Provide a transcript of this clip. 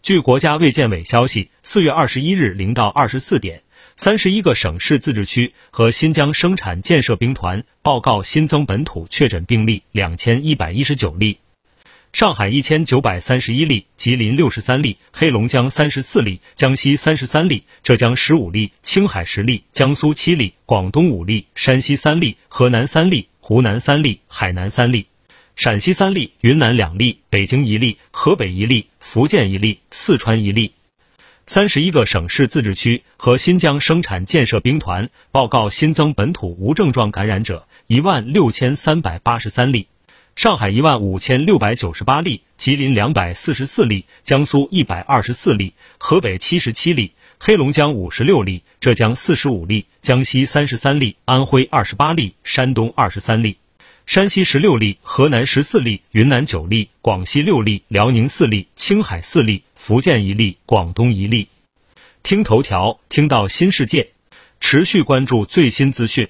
据国家卫健委消息，四月二十一日零到二十四点，三十一个省市自治区和新疆生产建设兵团报告新增本土确诊病例两千一百一十九例。上海一千九百三十一例，吉林六十三例，黑龙江三十四例，江西三十三例，浙江十五例，青海十例，江苏七例，广东五例，山西三例，河南三例，湖南三例，海南三例，陕西三例，云南两例，北京一例，河北一例，福建一例，四川一例。三十一个省市自治区和新疆生产建设兵团报告新增本土无症状感染者一万六千三百八十三例。上海一万五千六百九十八例，吉林两百四十四例，江苏一百二十四例，河北七十七例，黑龙江五十六例，浙江四十五例，江西三十三例，安徽二十八例，山东二十三例，山西十六例，河南十四例，云南九例，广西六例，辽宁四例，青海四例，福建一例，广东一例。听头条，听到新世界，持续关注最新资讯。